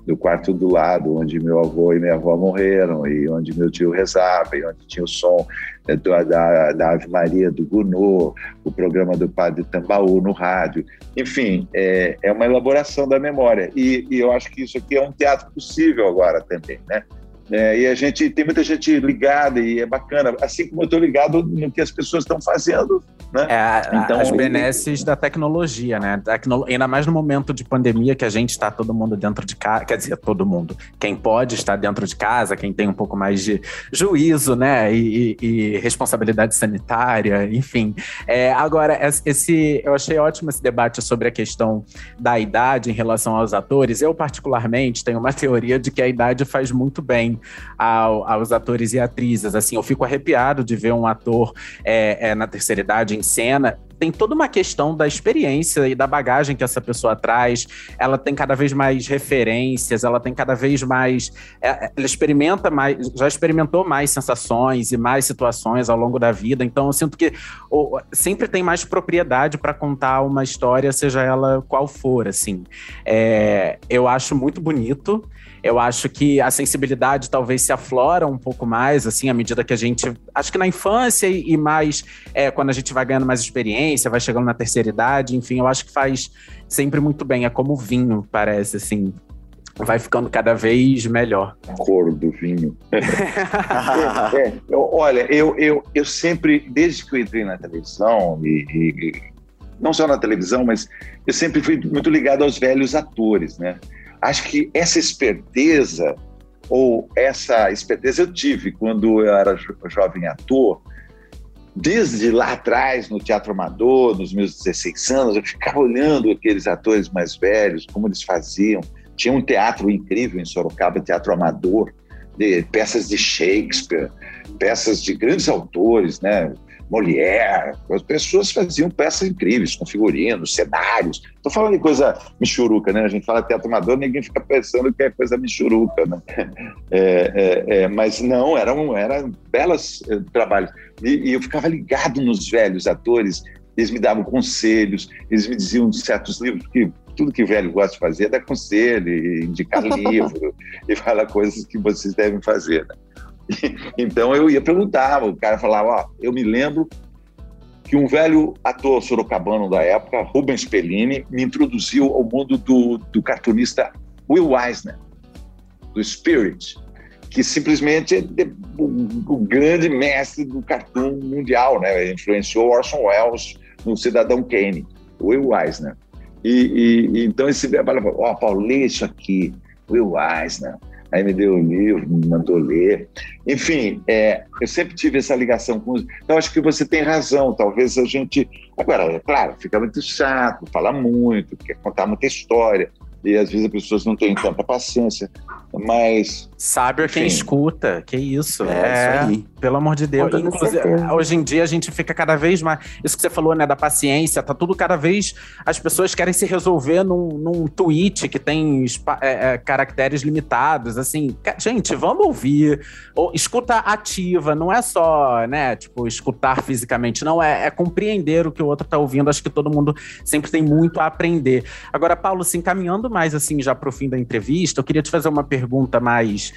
do quarto do lado, onde meu avô e minha avó morreram, e onde meu tio rezava, e onde tinha o som é, da, da Ave Maria do Gounod, o programa do Padre Tambaú no rádio. Enfim, é, é uma elaboração da memória. E, e eu acho que isso aqui é um teatro possível agora também, né? É, e a gente tem muita gente ligada e é bacana, assim como eu estou ligado no que as pessoas estão fazendo. Né? É, então, as benesses da tecnologia, né? Tecno... Ainda mais no momento de pandemia que a gente está todo mundo dentro de casa, quer dizer, todo mundo. Quem pode estar dentro de casa, quem tem um pouco mais de juízo, né? E, e, e responsabilidade sanitária, enfim. É, agora, esse, eu achei ótimo esse debate sobre a questão da idade em relação aos atores. Eu, particularmente, tenho uma teoria de que a idade faz muito bem ao, aos atores e atrizes. Assim, eu fico arrepiado de ver um ator é, é, na terceira idade em cena tem toda uma questão da experiência e da bagagem que essa pessoa traz. Ela tem cada vez mais referências, ela tem cada vez mais. É, ela experimenta mais, já experimentou mais sensações e mais situações ao longo da vida. Então, eu sinto que ou, sempre tem mais propriedade para contar uma história, seja ela qual for. Assim, é, eu acho muito bonito. Eu acho que a sensibilidade talvez se aflora um pouco mais, assim, à medida que a gente. Acho que na infância e, mais é, quando a gente vai ganhando mais experiência, vai chegando na terceira idade, enfim, eu acho que faz sempre muito bem. É como vinho, parece, assim vai ficando cada vez melhor. Cor do vinho. é, é, eu, olha, eu, eu, eu sempre, desde que eu entrei na televisão, e, e, não só na televisão, mas eu sempre fui muito ligado aos velhos atores, né? Acho que essa esperteza, ou essa esperteza eu tive quando eu era jo jovem ator, desde lá atrás, no Teatro Amador, nos meus 16 anos, eu ficava olhando aqueles atores mais velhos, como eles faziam. Tinha um teatro incrível em Sorocaba, Teatro Amador, de peças de Shakespeare, peças de grandes autores, né? Molière, as pessoas faziam peças incríveis, com figurinos, cenários. Estou falando de coisa michuruca, né? A gente fala teatro amador, ninguém fica pensando que é coisa michuruca, né? É, é, é, mas não, eram, eram belos eh, trabalhos. E, e eu ficava ligado nos velhos atores, eles me davam conselhos, eles me diziam certos livros que tudo que velho gosta de fazer é dar conselho, indicar livro e falar coisas que vocês devem fazer. Né? Então eu ia perguntar, o cara falava, ó, eu me lembro que um velho ator sorocabano da época, Rubens Pellini, me introduziu ao mundo do, do cartunista Will Eisner, do Spirit, que simplesmente é o, o, grande mestre do cartoon mundial, né? Influenciou Orson Welles no Cidadão Kane, Will Eisner. E, e, então esse velho falou, ó, oh, Paulo, lê isso aqui, Will Eisner. Aí me deu o livro, me mandou ler. Enfim, é, eu sempre tive essa ligação com. Então, acho que você tem razão. Talvez a gente. Agora, é claro, fica muito chato, fala muito, quer contar muita história. E às vezes as pessoas não têm tanta paciência. Mas. Sabe enfim. quem escuta, que isso. É, é isso aí. Pelo amor de Deus. Inclusive, hoje em dia a gente fica cada vez mais. Isso que você falou, né, da paciência, tá tudo cada vez. As pessoas querem se resolver num, num tweet que tem é, é, caracteres limitados. Assim, gente, vamos ouvir. Ou, escuta ativa, não é só, né, tipo, escutar fisicamente, não, é, é compreender o que o outro tá ouvindo. Acho que todo mundo sempre tem muito a aprender. Agora, Paulo, se encaminhando mais assim já pro fim da entrevista, eu queria te fazer uma pergunta mais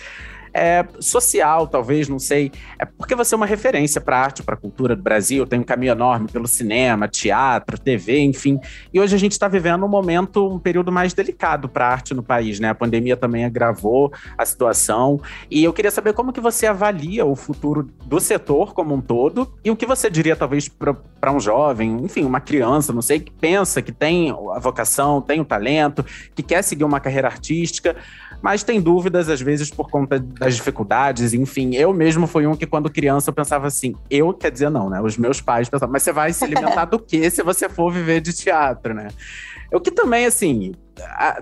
é, social, talvez, não sei. É porque você é uma referência para a arte, para a cultura do Brasil, tem um caminho enorme pelo cinema, teatro, TV, enfim. E hoje a gente está vivendo um momento, um período mais delicado para a arte no país, né? A pandemia também agravou a situação. E eu queria saber como que você avalia o futuro do setor como um todo e o que você diria, talvez, para um jovem, enfim, uma criança, não sei, que pensa que tem a vocação, tem o talento, que quer seguir uma carreira artística, mas tem dúvidas, às vezes, por conta das dificuldades, enfim. Eu mesmo fui um que, quando criança, eu pensava assim, eu, quer dizer, não, né? Os meus pais pensavam, mas você vai se alimentar do quê se você for viver de teatro, né? O que também, assim,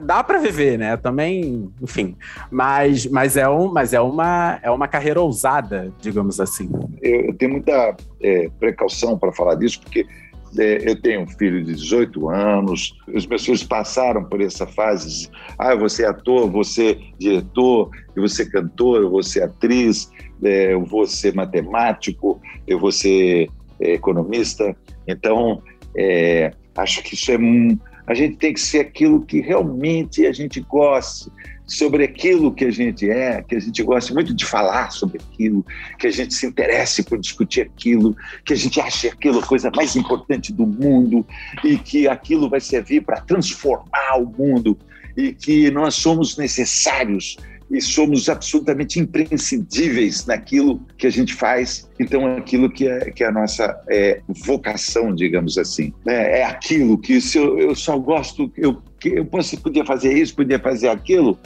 dá para viver, né? Também, enfim. Mas, mas, é, um, mas é, uma, é uma carreira ousada, digamos assim. Eu, tenho muita é, precaução para falar disso, porque eu tenho um filho de 18 anos, os meus filhos passaram por essa fase. Ah, você é ator, você é diretor, eu vou cantor, vou ser atriz, é, eu vou ser matemático, eu vou ser é, economista. Então, é, acho que isso é. A gente tem que ser aquilo que realmente a gente gosta sobre aquilo que a gente é, que a gente gosta muito de falar sobre aquilo, que a gente se interesse por discutir aquilo, que a gente ache aquilo a coisa mais importante do mundo e que aquilo vai servir para transformar o mundo e que nós somos necessários e somos absolutamente imprescindíveis naquilo que a gente faz. Então, é aquilo que é, que é a nossa é, vocação, digamos assim. É, é aquilo que se eu, eu só gosto, eu, eu posso, podia fazer isso, podia fazer aquilo,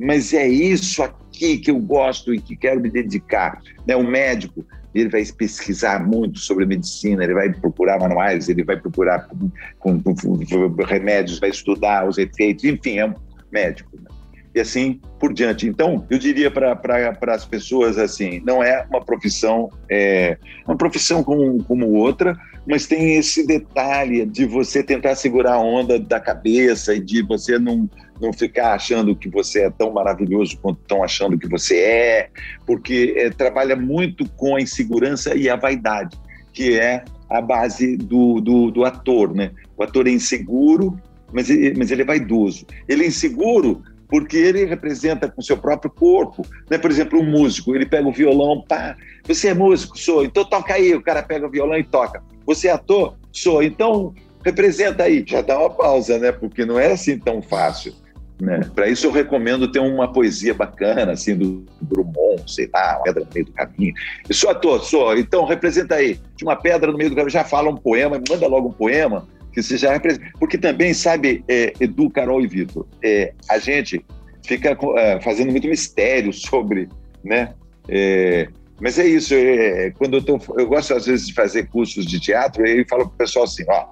mas é isso aqui que eu gosto e que quero me dedicar. Né? O médico, ele vai pesquisar muito sobre medicina, ele vai procurar manuais, ele vai procurar com, com, com remédios, vai estudar os efeitos, enfim, é um médico. Né? E assim por diante. Então, eu diria para as pessoas assim, não é uma profissão, é uma profissão como, como outra, mas tem esse detalhe de você tentar segurar a onda da cabeça e de você não não ficar achando que você é tão maravilhoso quanto estão achando que você é, porque é, trabalha muito com a insegurança e a vaidade, que é a base do, do, do ator, né? O ator é inseguro, mas ele, mas ele é vaidoso. Ele é inseguro porque ele representa com seu próprio corpo. Né? Por exemplo, um músico, ele pega o violão, pá, você é músico? Sou, então toca aí. O cara pega o violão e toca. Você é ator? Sou, então representa aí. Já dá uma pausa, né? Porque não é assim tão fácil. Né? Para isso eu recomendo ter uma poesia bacana, assim, do Drummond, sei lá, uma pedra no meio do caminho. Eu sou ator, sou, então representa aí. De uma pedra no meio do caminho, já fala um poema, manda logo um poema, que você já representa. Porque também, sabe, é, Edu, Carol e Vitor, é, a gente fica é, fazendo muito mistério sobre, né? É, mas é isso, é, quando eu, tô, eu gosto às vezes de fazer cursos de teatro, e falo para o pessoal assim, ó,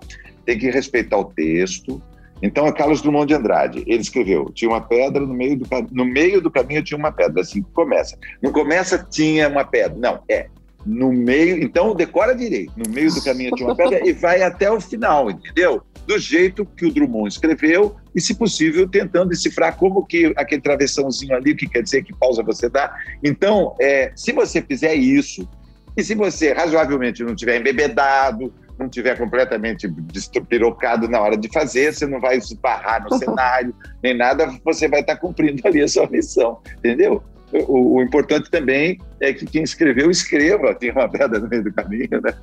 tem que respeitar o texto, então é Carlos Drummond de Andrade. Ele escreveu: tinha uma pedra no meio do no meio do caminho tinha uma pedra. Assim que começa. Não começa tinha uma pedra. Não é no meio. Então decora direito. No meio do caminho tinha uma pedra e vai até o final, entendeu? Do jeito que o Drummond escreveu e, se possível, tentando decifrar como que aquele travessãozinho ali, o que quer dizer, que pausa você dá. Então, é, se você fizer isso e se você razoavelmente não tiver embebedado, não tiver completamente despirocado na hora de fazer, você não vai esbarrar no cenário, nem nada, você vai estar cumprindo ali a sua missão, entendeu? O, o, importante também é que quem escreveu, escreva, tem uma pedra no meio do caminho, né?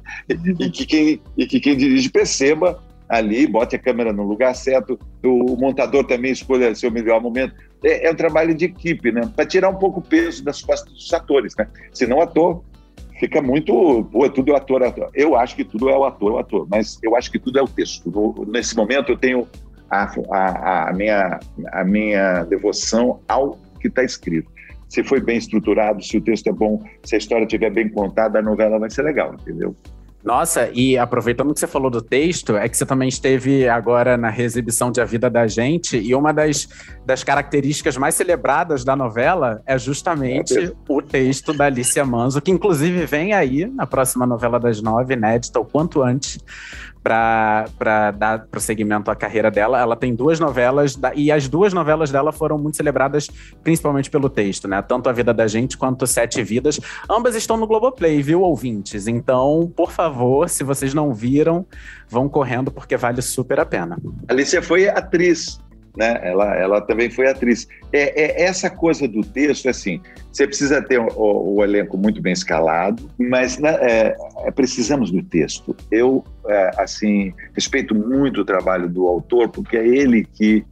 E, que, quem, e que quem dirige perceba ali, bote a câmera no lugar certo, o montador também escolha seu melhor momento. É, é um trabalho de equipe, né? Para tirar um pouco o peso das costas dos atores, né? Senão o ator fica muito. Pô, tudo é ator, ator. Eu acho que tudo é o ator, o ator, mas eu acho que tudo é o texto. No, nesse momento eu tenho a, a, a, minha, a minha devoção ao que está escrito. Se foi bem estruturado, se o texto é bom, se a história estiver bem contada, a novela vai ser legal, entendeu? Nossa, e aproveitando que você falou do texto, é que você também esteve agora na reexibição de A Vida da Gente, e uma das, das características mais celebradas da novela é justamente é o texto da Alicia Manso, que inclusive vem aí na próxima novela das nove, inédita, o quanto antes, para dar prosseguimento à carreira dela. Ela tem duas novelas, da, e as duas novelas dela foram muito celebradas, principalmente pelo texto, né? Tanto A Vida da Gente quanto Sete Vidas. Ambas estão no Globoplay, viu, ouvintes? Então, por favor, se vocês não viram, vão correndo, porque vale super a pena. Alicia foi atriz né? Ela, ela também foi atriz. É, é essa coisa do texto, assim, você precisa ter o, o, o elenco muito bem escalado, mas né, é, é, precisamos do texto. Eu, é, assim, respeito muito o trabalho do autor, porque é ele que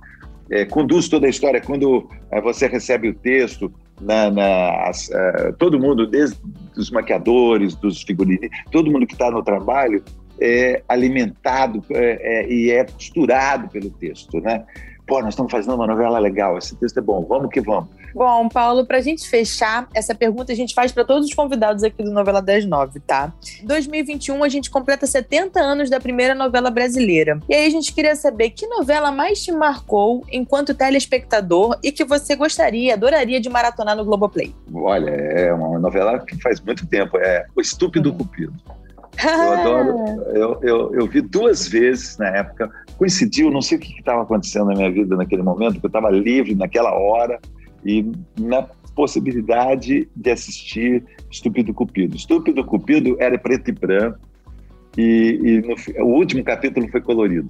é, conduz toda a história. Quando é, você recebe o texto, na, na as, todo mundo, desde os maquiadores, dos figurinistas, todo mundo que está no trabalho, é alimentado é, é, e é costurado pelo texto, né? Pô, nós estamos fazendo uma novela legal, esse texto é bom, vamos que vamos. Bom, Paulo, para a gente fechar, essa pergunta a gente faz para todos os convidados aqui do Novela das Nove, tá? 2021 a gente completa 70 anos da primeira novela brasileira. E aí a gente queria saber que novela mais te marcou enquanto telespectador e que você gostaria, adoraria de maratonar no Globoplay? Olha, é uma novela que faz muito tempo, é O Estúpido uhum. Cupido. Eu adoro. Eu, eu, eu vi duas vezes na época. Coincidiu, não sei o que estava acontecendo na minha vida naquele momento, porque eu estava livre naquela hora e na possibilidade de assistir Estúpido Cupido. Estúpido Cupido era preto e branco e, e no, o último capítulo foi colorido.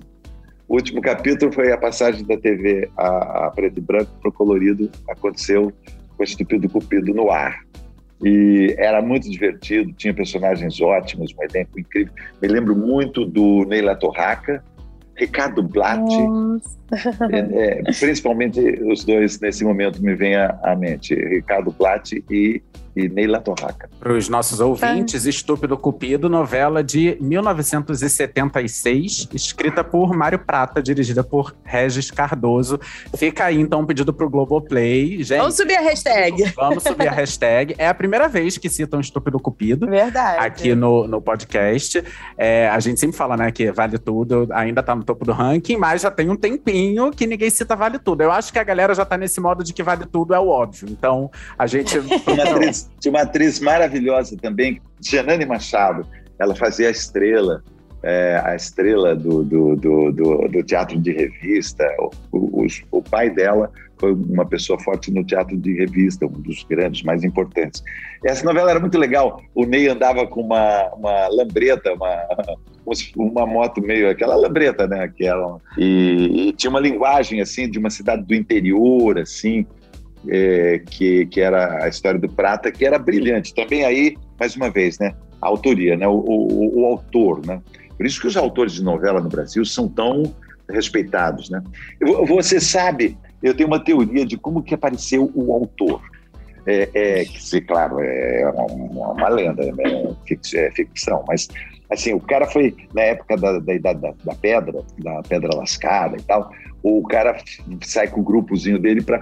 O último capítulo foi a passagem da TV a, a preto e branco para o colorido. Aconteceu com Estúpido Cupido no ar. E era muito divertido, tinha personagens ótimos, um elenco incrível. Me lembro muito do Neila Torraca, Ricardo Blatt, é, é, principalmente os dois nesse momento me vêm à, à mente, Ricardo Blatt e e Neila Torraca. Para os nossos ouvintes, Estúpido Cupido, novela de 1976, escrita por Mário Prata, dirigida por Regis Cardoso. Fica aí, então, um pedido para o Globoplay. Gente, vamos subir a hashtag. Vamos subir a hashtag. É a primeira vez que citam Estúpido Cupido. Verdade. Aqui no, no podcast. É, a gente sempre fala, né, que Vale Tudo ainda está no topo do ranking, mas já tem um tempinho que ninguém cita Vale Tudo. Eu acho que a galera já está nesse modo de que Vale Tudo é o óbvio. Então, a gente... tinha uma atriz maravilhosa também, Janane Machado. Ela fazia a estrela, é, a estrela do, do, do, do, teatro de revista. O, o, o, pai dela foi uma pessoa forte no teatro de revista, um dos grandes, mais importantes. Essa novela era muito legal. O Ney andava com uma, uma lambreta, uma, uma moto meio aquela lambreta, né? Aquela, e, e tinha uma linguagem assim de uma cidade do interior, assim é, que, que era a história do Prata, que era brilhante. Também aí, mais uma vez, né, a autoria, né, o, o, o autor. Né? Por isso que os autores de novela no Brasil são tão respeitados. Né? Você sabe, eu tenho uma teoria de como que apareceu o autor. É, é que, claro, é uma, uma lenda, né? é ficção, mas assim, o cara foi na época da, da da, da, pedra, da pedra lascada e tal, o cara sai com o grupozinho dele para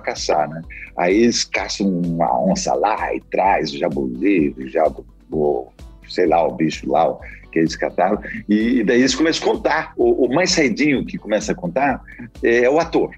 caçar, né? Aí eles caçam uma onça lá e traz o jabuti, o jabu, o, sei lá, o bicho lá que eles cataram, e, daí eles começam a contar. O, o mais saidinho que começa a contar é, é o ator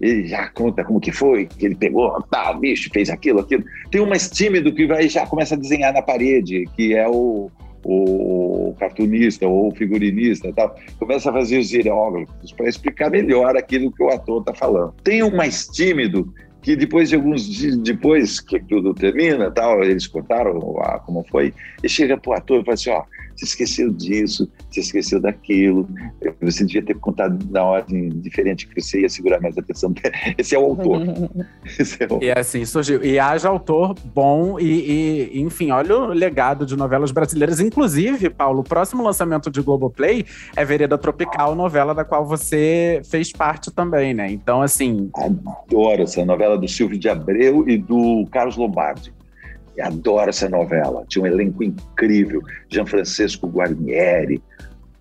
ele já conta como que foi, que ele pegou tal bicho, fez aquilo, aquilo. Tem um mais tímido que vai já começa a desenhar na parede, que é o, o cartunista ou o figurinista tal, começa a fazer os hieróglifos para explicar melhor aquilo que o ator está falando. Tem um mais tímido que depois de alguns dias, depois que tudo termina, tal, eles contaram ah, como foi, e chega pro ator e fala assim, ó, você esqueceu disso, você esqueceu daquilo, você devia ter contado na ordem diferente que você ia segurar mais atenção. Esse é o autor. Esse é o... E assim, surgiu. E haja autor bom e, e, enfim, olha o legado de novelas brasileiras. Inclusive, Paulo, o próximo lançamento de Globoplay é Vereda Tropical, novela da qual você fez parte também, né? Então, assim... Adoro essa novela do Silvio de Abreu e do Carlos Lombardi. Eu adoro essa novela. Tinha um elenco incrível. Jean Francisco Guarnieri.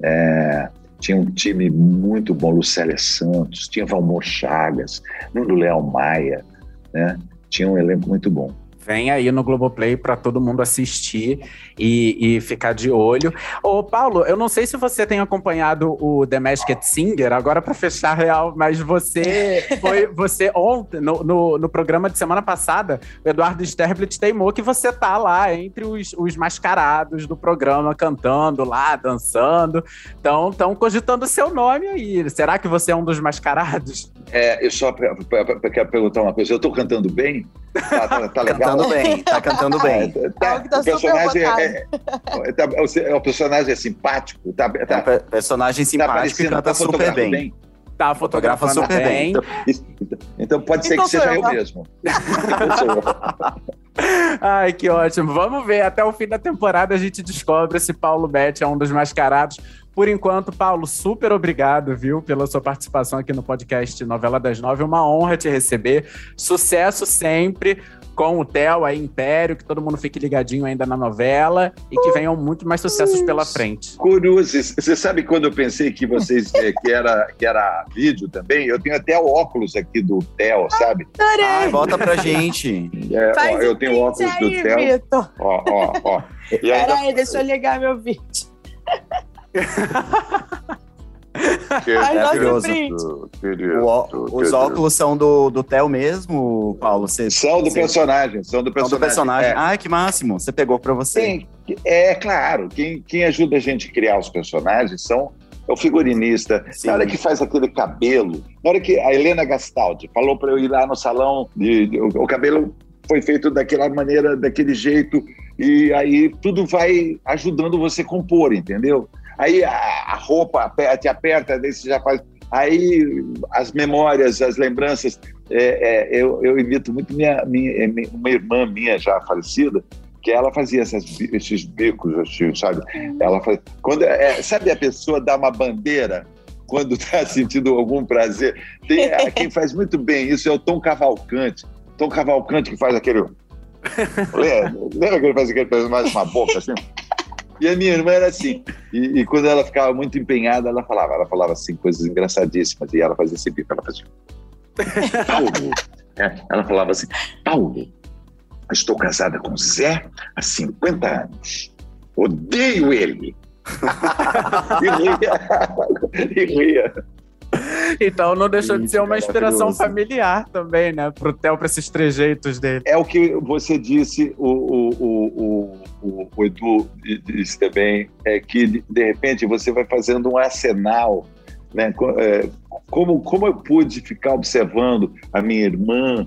É, tinha um time muito bom. Lucélia Santos. Tinha Valmor Chagas. Nuno Leão Maia. Né? Tinha um elenco muito bom vem aí no Globoplay para todo mundo assistir e, e, ficar de olho. Ô, Paulo, eu não sei se você tem acompanhado o The Masked Singer, agora para fechar real, mas você foi você ontem, no, no, no, programa de semana passada, o Eduardo Sterblit teimou que você tá lá entre os, os mascarados do programa, cantando lá, dançando. Então, estão cogitando seu nome aí. Será que você é um dos mascarados? É, eu só quero perguntar uma coisa. Eu estou cantando bem? Tá, tá, tá legal? Cantando bem, tá cantando bem. Tá, tá, o personagem é, é, é, tá, o personagem é simpático. Tá, tá, é um personagem tá simpático tá canta super bem. bem. Tá, fotografa super bem. Então, então pode ser então que seja eu, eu mesmo. Ai, que ótimo. Vamos ver. Até o fim da temporada a gente descobre se Paulo Betti é um dos mascarados. Por enquanto, Paulo, super obrigado, viu, pela sua participação aqui no podcast Novela das Nove. Uma honra te receber. Sucesso sempre com o Theo aí, Império, que todo mundo fique ligadinho ainda na novela e que venham muito mais sucessos pela frente. Cruzes, você sabe quando eu pensei que vocês eh, que era que era vídeo também? Eu tenho até o óculos aqui do Theo, sabe? Ah, volta pra gente. É, ó, eu tenho o óculos aí, do Theo. Ó, ó, ó. Peraí, deixa eu ligar meu vídeo. Ai, é curioso. O, os óculos são do, do Theo mesmo, Paulo? Você, são do personagem, são do personagem. São do personagem. É. Ai, que máximo. Você pegou para você. Sim, é claro. Quem, quem ajuda a gente a criar os personagens são é o figurinista. Sim. Na hora que faz aquele cabelo, na hora que a Helena Gastaldi falou para eu ir lá no salão, de, de, o, o cabelo foi feito daquela maneira, daquele jeito, e aí tudo vai ajudando você a compor, entendeu? Aí a, a roupa te aperta, daí você já faz. Aí as memórias, as lembranças. É, é, eu, eu imito muito minha, minha, é, uma irmã minha já falecida, que ela fazia essas, esses bicos, assim, sabe? Ela faz, quando é, sabe a pessoa dá uma bandeira quando está sentindo algum prazer. Tem, é, quem faz muito bem isso é o Tom Cavalcante. Tom Cavalcante que faz aquele. Lembra que ele faz aquele mais uma boca assim? E a minha irmã era assim. E, e, quando ela ficava muito empenhada, ela falava, ela falava assim, coisas engraçadíssimas. E ela fazia assim, ela fazia. Paulo. É, ela falava assim, Paulo, estou casada com Zé há 50 anos. Odeio ele. e ria. e ria. Então não deixou Isso, de ser uma inspiração familiar também, né? Pro Theo, para esses trejeitos dele. É o que você disse, o, o, o, o, Edu disse também, é que de repente você vai fazendo um arsenal, né? É, como, como eu pude ficar observando a minha irmã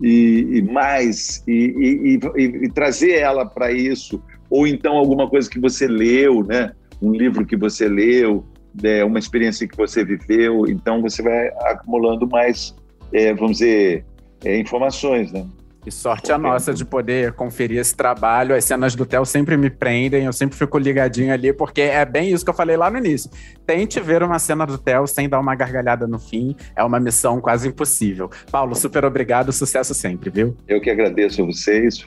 e, mais, e, e, e trazer ela para isso, ou então alguma coisa que você leu, né? Um livro que você leu, é, uma experiência que você viveu, então você vai acumulando mais, é, vamos dizer, é, informações, né? E sorte a nossa de poder conferir esse trabalho. As cenas do Theo sempre me prendem, eu sempre fico ligadinho ali, porque é bem isso que eu falei lá no início. Tente ver uma cena do Theo sem dar uma gargalhada no fim, é uma missão quase impossível. Paulo, super obrigado, sucesso sempre, viu? Eu que agradeço a vocês,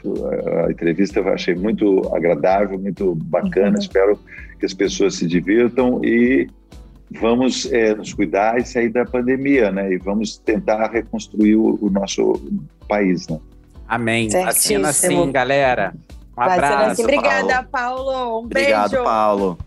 a entrevista eu achei muito agradável, muito bacana, uhum. espero que as pessoas se divirtam e vamos é, nos cuidar e sair da pandemia, né? E vamos tentar reconstruir o, o nosso país, né? Amém. Assina assim, galera. Um abraço. Assim. Obrigada, Paulo. Paulo. Um Obrigado, beijo. Paulo.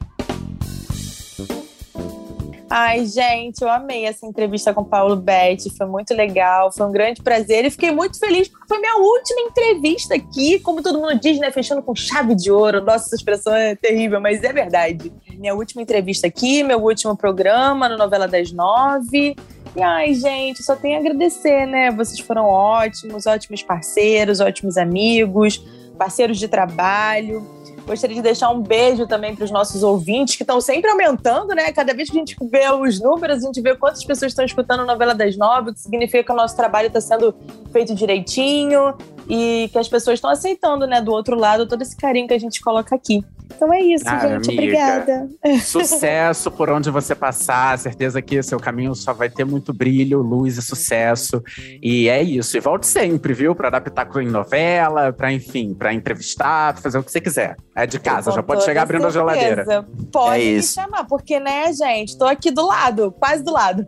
Ai, gente, eu amei essa entrevista com o Paulo Betti, foi muito legal, foi um grande prazer e fiquei muito feliz porque foi minha última entrevista aqui, como todo mundo diz, né, fechando com chave de ouro. Nossa, essa expressão é terrível, mas é verdade. Minha última entrevista aqui, meu último programa no Novela das Nove. E ai, gente, só tenho a agradecer, né? Vocês foram ótimos, ótimos parceiros, ótimos amigos, parceiros de trabalho. Gostaria de deixar um beijo também para os nossos ouvintes, que estão sempre aumentando, né? Cada vez que a gente vê os números, a gente vê quantas pessoas estão escutando a novela das nove, o que significa que o nosso trabalho está sendo feito direitinho e que as pessoas estão aceitando, né, do outro lado, todo esse carinho que a gente coloca aqui. Então é isso, ah, gente. Amiga. Obrigada. Sucesso por onde você passar. Certeza que seu caminho só vai ter muito brilho, luz e sucesso. E é isso. E volte sempre, viu? Para adaptar com novela, para enfim, para entrevistar, pra fazer o que você quiser. É de casa, já pode chegar abrindo certeza. a geladeira. Pode é me chamar, porque, né, gente? Tô aqui do lado, quase do lado.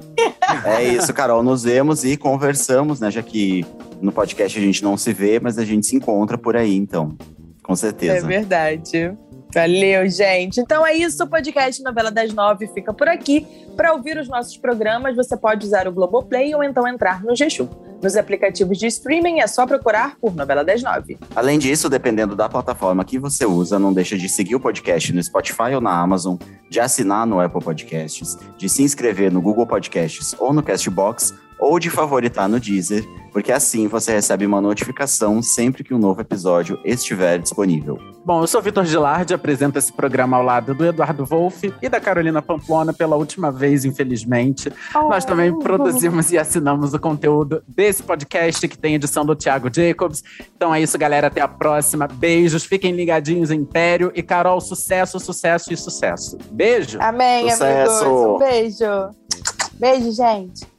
É isso, Carol. Nos vemos e conversamos, né? Já que no podcast a gente não se vê, mas a gente se encontra por aí, então. Com certeza. É verdade. Valeu, gente. Então é isso, o podcast Novela das Nove fica por aqui. Para ouvir os nossos programas, você pode usar o Globoplay ou então entrar no G-Show. Nos aplicativos de streaming é só procurar por Novela das Nove. Além disso, dependendo da plataforma que você usa, não deixa de seguir o podcast no Spotify ou na Amazon, de assinar no Apple Podcasts, de se inscrever no Google Podcasts ou no Castbox ou de favoritar no Deezer, porque assim você recebe uma notificação sempre que um novo episódio estiver disponível. Bom, eu sou Vitor Gilardi, apresento esse programa ao lado do Eduardo Wolff e da Carolina Pamplona pela última vez, infelizmente. Oh. Nós também produzimos e assinamos o conteúdo desse podcast que tem edição do Thiago Jacobs. Então é isso, galera. Até a próxima. Beijos, fiquem ligadinhos em Império. E Carol, sucesso, sucesso e sucesso. Beijo. Amém, sucesso. amigos. Um beijo. Beijo, gente.